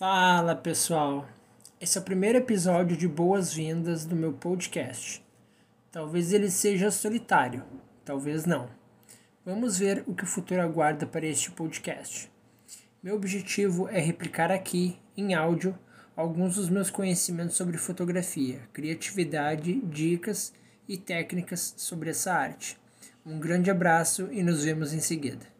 Fala pessoal, esse é o primeiro episódio de boas-vindas do meu podcast. Talvez ele seja solitário, talvez não. Vamos ver o que o futuro aguarda para este podcast. Meu objetivo é replicar aqui, em áudio, alguns dos meus conhecimentos sobre fotografia, criatividade, dicas e técnicas sobre essa arte. Um grande abraço e nos vemos em seguida.